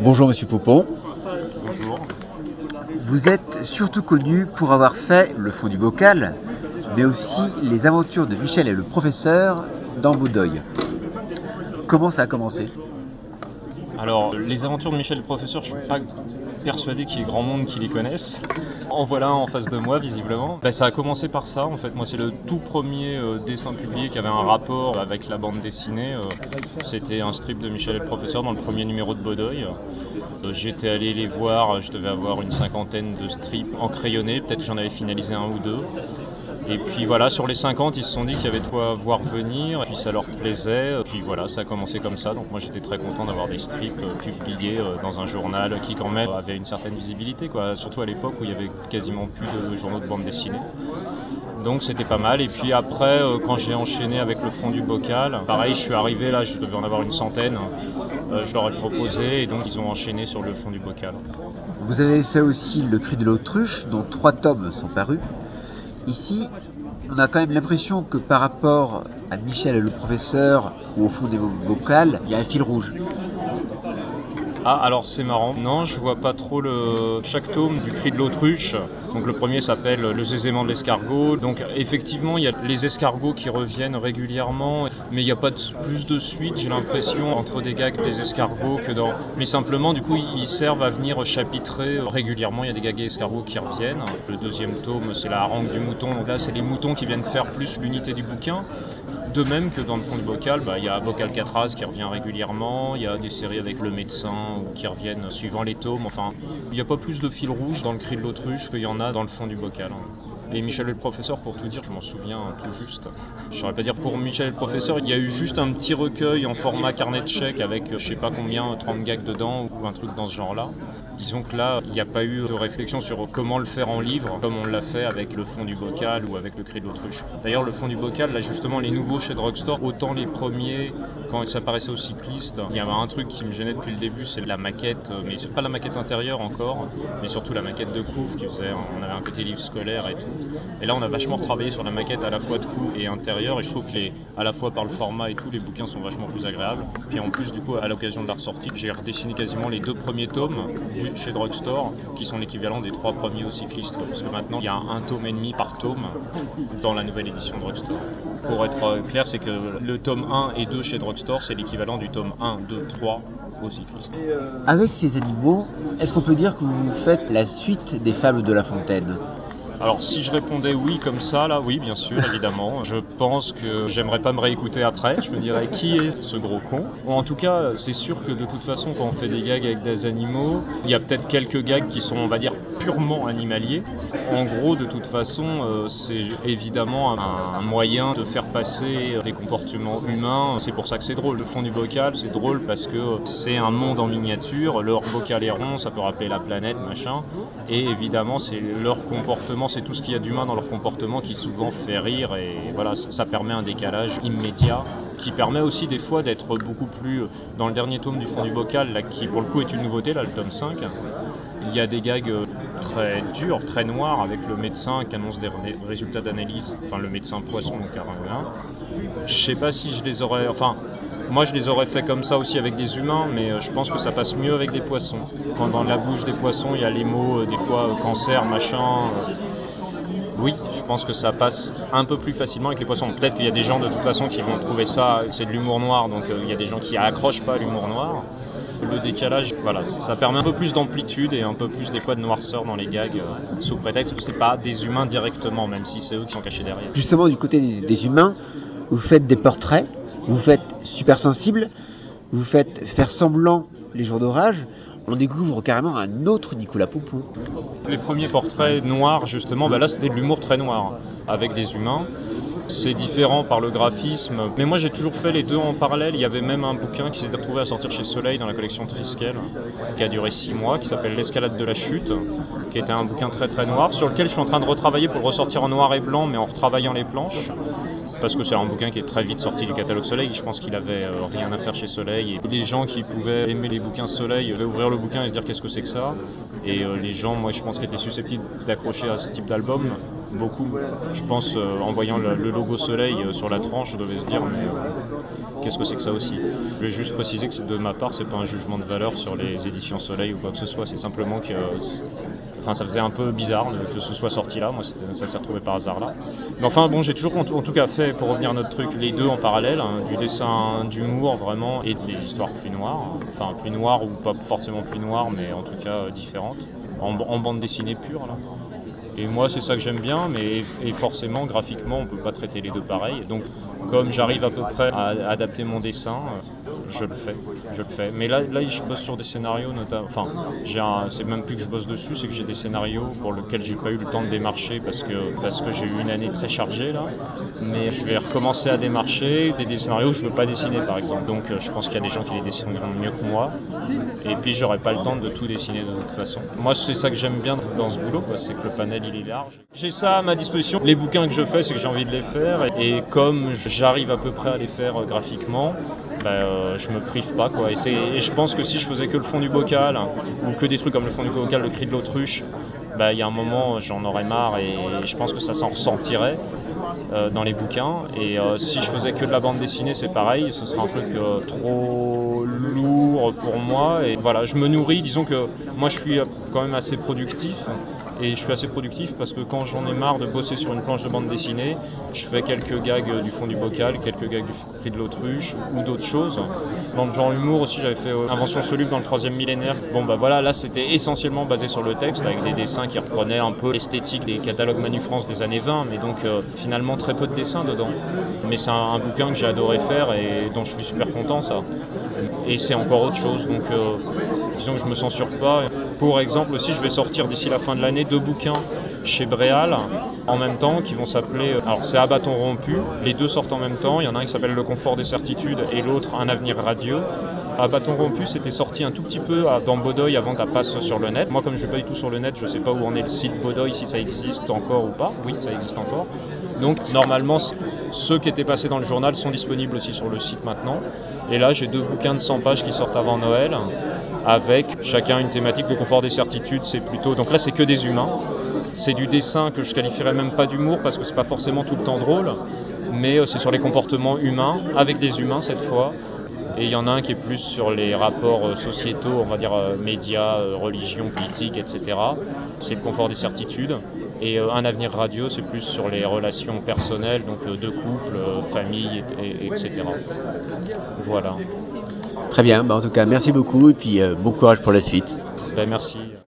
Bonjour Monsieur Popon. Bonjour. Vous êtes surtout connu pour avoir fait le fond du bocal, mais aussi les aventures de Michel et le professeur dans Boudoy. Comment ça a commencé? Alors, les aventures de Michel le professeur, je suis pas persuadé qu'il y ait grand monde qui les connaisse. En voilà en face de moi, visiblement. Ben, ça a commencé par ça, en fait. Moi, c'est le tout premier euh, dessin publié qui avait un rapport avec la bande dessinée. Euh, C'était un strip de Michel le professeur dans le premier numéro de Bodoy. Euh, J'étais allé les voir, je devais avoir une cinquantaine de strips en crayonné. Peut-être j'en avais finalisé un ou deux. Et puis voilà, sur les 50, ils se sont dit qu'il y avait de quoi voir venir, et puis ça leur plaisait, et puis voilà, ça a commencé comme ça. Donc moi j'étais très content d'avoir des strips euh, publiés euh, dans un journal qui quand même avait une certaine visibilité, quoi. surtout à l'époque où il y avait quasiment plus de journaux de bande dessinée. Donc c'était pas mal. Et puis après, euh, quand j'ai enchaîné avec le fond du bocal, pareil, je suis arrivé là, je devais en avoir une centaine. Je leur ai proposé et donc ils ont enchaîné sur le fond du bocal. Vous avez fait aussi Le cri de l'autruche, dont trois tomes sont parus. Ici, on a quand même l'impression que par rapport à Michel et le professeur, ou au fond des vocales, il y a un fil rouge. Ah, alors c'est marrant. Non, je vois pas trop le chaque tome du cri de l'autruche. Donc le premier s'appelle Le zézément de l'escargot. Donc effectivement, il y a les escargots qui reviennent régulièrement, mais il n'y a pas plus de suite, j'ai l'impression, entre des gags des escargots que dans. Mais simplement, du coup, ils servent à venir chapitrer régulièrement. Il y a des gags et escargots qui reviennent. Le deuxième tome, c'est la harangue du mouton. Donc là, c'est les moutons qui viennent faire plus l'unité du bouquin. De même que dans le fond du bocal, bah, il y a Bocal Catraz qui revient régulièrement. Il y a des séries avec le médecin qui reviennent suivant les tomes. Enfin, il n'y a pas plus de fil rouge dans le cri de l'autruche qu'il y en a dans le fond du bocal. Et Michel le professeur, pour tout dire, je m'en souviens tout juste. Je saurais pas dire pour Michel le professeur, il y a eu juste un petit recueil en format carnet de chèques avec je sais pas combien, 30 gags dedans ou un truc dans ce genre-là. Disons que là, il n'y a pas eu de réflexion sur comment le faire en livre, comme on l'a fait avec le fond du bocal ou avec le cri de l'autruche. D'ailleurs, le fond du bocal, là justement, les nouveaux chez Drugstore, autant les premiers, quand ça paraissait aux cyclistes, il y avait un truc qui me gênait depuis le début, c'est la maquette, mais pas la maquette intérieure encore, mais surtout la maquette de couvre qui faisait, on avait un petit livre scolaire et tout. Et là, on a vachement retravaillé sur la maquette à la fois de couvre et intérieur, et je trouve que à la fois par le format et tout, les bouquins sont vachement plus agréables. Puis en plus, du coup, à l'occasion de la ressortie, j'ai redessiné quasiment les deux premiers tomes chez Drugstore, qui sont l'équivalent des trois premiers aux cyclistes, parce que maintenant, il y a un tome et demi par tome dans la nouvelle édition Drugstore. Pour être clair, c'est que le tome 1 et 2 chez Drugstore, c'est l'équivalent du tome 1, 2, 3 aux cyclistes. Avec ces animaux, est-ce qu'on peut dire que vous faites la suite des fables de La Fontaine? Alors si je répondais oui comme ça, là, oui, bien sûr, évidemment. Je pense que j'aimerais pas me réécouter après. Je me dirais qui est ce gros con? Ou en tout cas, c'est sûr que de toute façon, quand on fait des gags avec des animaux, il y a peut-être quelques gags qui sont, on va dire, purement animaliers. En gros, de toute façon, euh, c'est évidemment un, moyen de faire passer des comportements humains. C'est pour ça que c'est drôle. Le fond du bocal, c'est drôle parce que c'est un monde en miniature. Leur bocal est rond, ça peut rappeler la planète, machin. Et évidemment, c'est leur comportement c'est tout ce qu'il y a d'humain dans leur comportement qui souvent fait rire et voilà, ça, permet un décalage immédiat qui permet aussi des fois d'être beaucoup plus dans le dernier tome du fond du bocal qui pour le coup est une nouveauté le tome 5 il y a des gags très durs, très noirs avec le médecin qui annonce des résultats d'analyse, enfin le médecin poisson donc carangolin. Je sais pas si je les aurais, enfin moi je les aurais fait comme ça aussi avec des humains, mais je pense que ça passe mieux avec des poissons. Quand dans la bouche des poissons il y a les mots des fois cancer, machin. Oui, je pense que ça passe un peu plus facilement avec les poissons. Peut-être qu'il y a des gens de toute façon qui vont trouver ça, c'est de l'humour noir, donc il y a des gens qui accrochent pas l'humour noir. Le décalage, voilà, ça permet un peu plus d'amplitude et un peu plus des fois de noirceur dans les gags, euh, sous prétexte que c'est pas des humains directement, même si c'est eux qui sont cachés derrière. Justement, du côté des humains, vous faites des portraits, vous faites super sensible, vous faites faire semblant les jours d'orage, on découvre carrément un autre Nicolas Poupon. Les premiers portraits noirs, justement, bah là c'était de l'humour très noir, avec des humains. C'est différent par le graphisme, mais moi j'ai toujours fait les deux en parallèle. Il y avait même un bouquin qui s'est retrouvé à sortir chez Soleil dans la collection Triskel, qui a duré six mois, qui s'appelle L'escalade de la chute, qui était un bouquin très très noir, sur lequel je suis en train de retravailler pour le ressortir en noir et blanc, mais en retravaillant les planches parce que c'est un bouquin qui est très vite sorti du catalogue Soleil. Je pense qu'il avait euh, rien à faire chez Soleil. Et des gens qui pouvaient aimer les bouquins Soleil devaient ouvrir le bouquin et se dire qu'est-ce que c'est que ça? Et euh, les gens, moi je pense, qui étaient susceptibles d'accrocher à ce type d'album, beaucoup, je pense, euh, en voyant le, le logo Soleil sur la tranche, devaient se dire mais qu'est-ce que c'est que ça aussi? Je vais juste préciser que de ma part, c'est pas un jugement de valeur sur les éditions Soleil ou quoi que ce soit, c'est simplement que enfin, ça faisait un peu bizarre que ce soit sorti là, moi ça s'est retrouvé par hasard là. Mais enfin bon, j'ai toujours en tout cas fait, pour revenir à notre truc, les deux en parallèle, hein, du dessin d'humour vraiment et des histoires plus noires, enfin plus noires ou pas forcément plus noires, mais en tout cas euh, différentes, en, en bande dessinée pure là. Et moi, c'est ça que j'aime bien, mais forcément, graphiquement, on peut pas traiter les deux pareils. Donc, comme j'arrive à peu près à adapter mon dessin, je le fais, je le fais. Mais là, là, je bosse sur des scénarios, notamment. Enfin, c'est même plus que je bosse dessus, c'est que j'ai des scénarios pour lesquels j'ai pas eu le temps de démarcher parce que parce que j'ai eu une année très chargée là. Mais je vais recommencer à démarcher des, des scénarios que je veux pas dessiner, par exemple. Donc, euh, je pense qu'il y a des gens qui les dessineront mieux que moi. Et puis, j'aurai pas le temps de tout dessiner de toute façon. Moi, c'est ça que j'aime bien dans ce boulot, c'est que le panel il est large. J'ai ça à ma disposition. Les bouquins que je fais, c'est que j'ai envie de les faire. Et, comme j'arrive à peu près à les faire euh, graphiquement, ben, euh, je me prive pas. Quoi. Et, et, je pense que si je faisais que le fond du bocal, ou que des trucs comme le fond du bocal, le cri de l'autruche, ben, il y a un moment, j'en aurais marre et je pense que ça s'en ressentirait. Euh, dans les bouquins. Et euh, si je faisais que de la bande dessinée, c'est pareil, ce serait un truc euh, trop lourd pour moi. Et voilà, je me nourris, disons que moi je suis quand même assez productif. Et je suis assez productif parce que quand j'en ai marre de bosser sur une planche de bande dessinée, je fais quelques gags du fond du bocal, quelques gags du cri de l'autruche ou d'autres choses. Dans le genre humour aussi, j'avais fait Invention soluble dans le troisième millénaire. Bon bah voilà, là c'était essentiellement basé sur le texte avec des dessins qui reprenaient un peu l'esthétique des catalogues Manu France des années 20, mais donc finalement très peu de dessins dedans. Mais c'est un, bouquin que j'ai adoré faire et dont je suis super content, ça. Et c'est encore autre chose, donc euh, disons que je me censure pas. Pour exemple aussi, je vais sortir d'ici la fin de l'année deux bouquins chez Bréal en même temps qui vont s'appeler. Euh, alors c'est à bâton rompu, les deux sortent en même temps. Il y en a un qui s'appelle Le confort des certitudes et l'autre Un avenir radieux. À bâton rompu, c'était sorti un tout petit peu dans Bodoy avant que passe sur le net. Moi, comme je vais pas du tout sur le net, je ne sais pas où en est le site Bodoy, si ça existe encore ou pas. Oui, ça existe encore. Donc, normalement, ceux qui étaient passés dans le journal sont disponibles aussi sur le site maintenant. Et là, j'ai deux bouquins de 100 pages qui sortent avant Noël, avec chacun une thématique. Le confort des certitudes, c'est plutôt. Donc là, c'est que des humains. C'est du dessin que je qualifierais même pas d'humour parce que c'est pas forcément tout le temps drôle, mais euh, c'est sur les comportements humains, avec des humains cette fois, et il y en a un qui est plus sur les rapports euh, sociétaux, on va dire euh, médias, religion, politique, etc. C'est le confort des certitudes. Et un avenir radio, c'est plus sur les relations personnelles, donc de couple, famille, etc. Voilà. Très bien, bah, en tout cas, merci beaucoup et puis bon courage pour la suite. Ben, merci.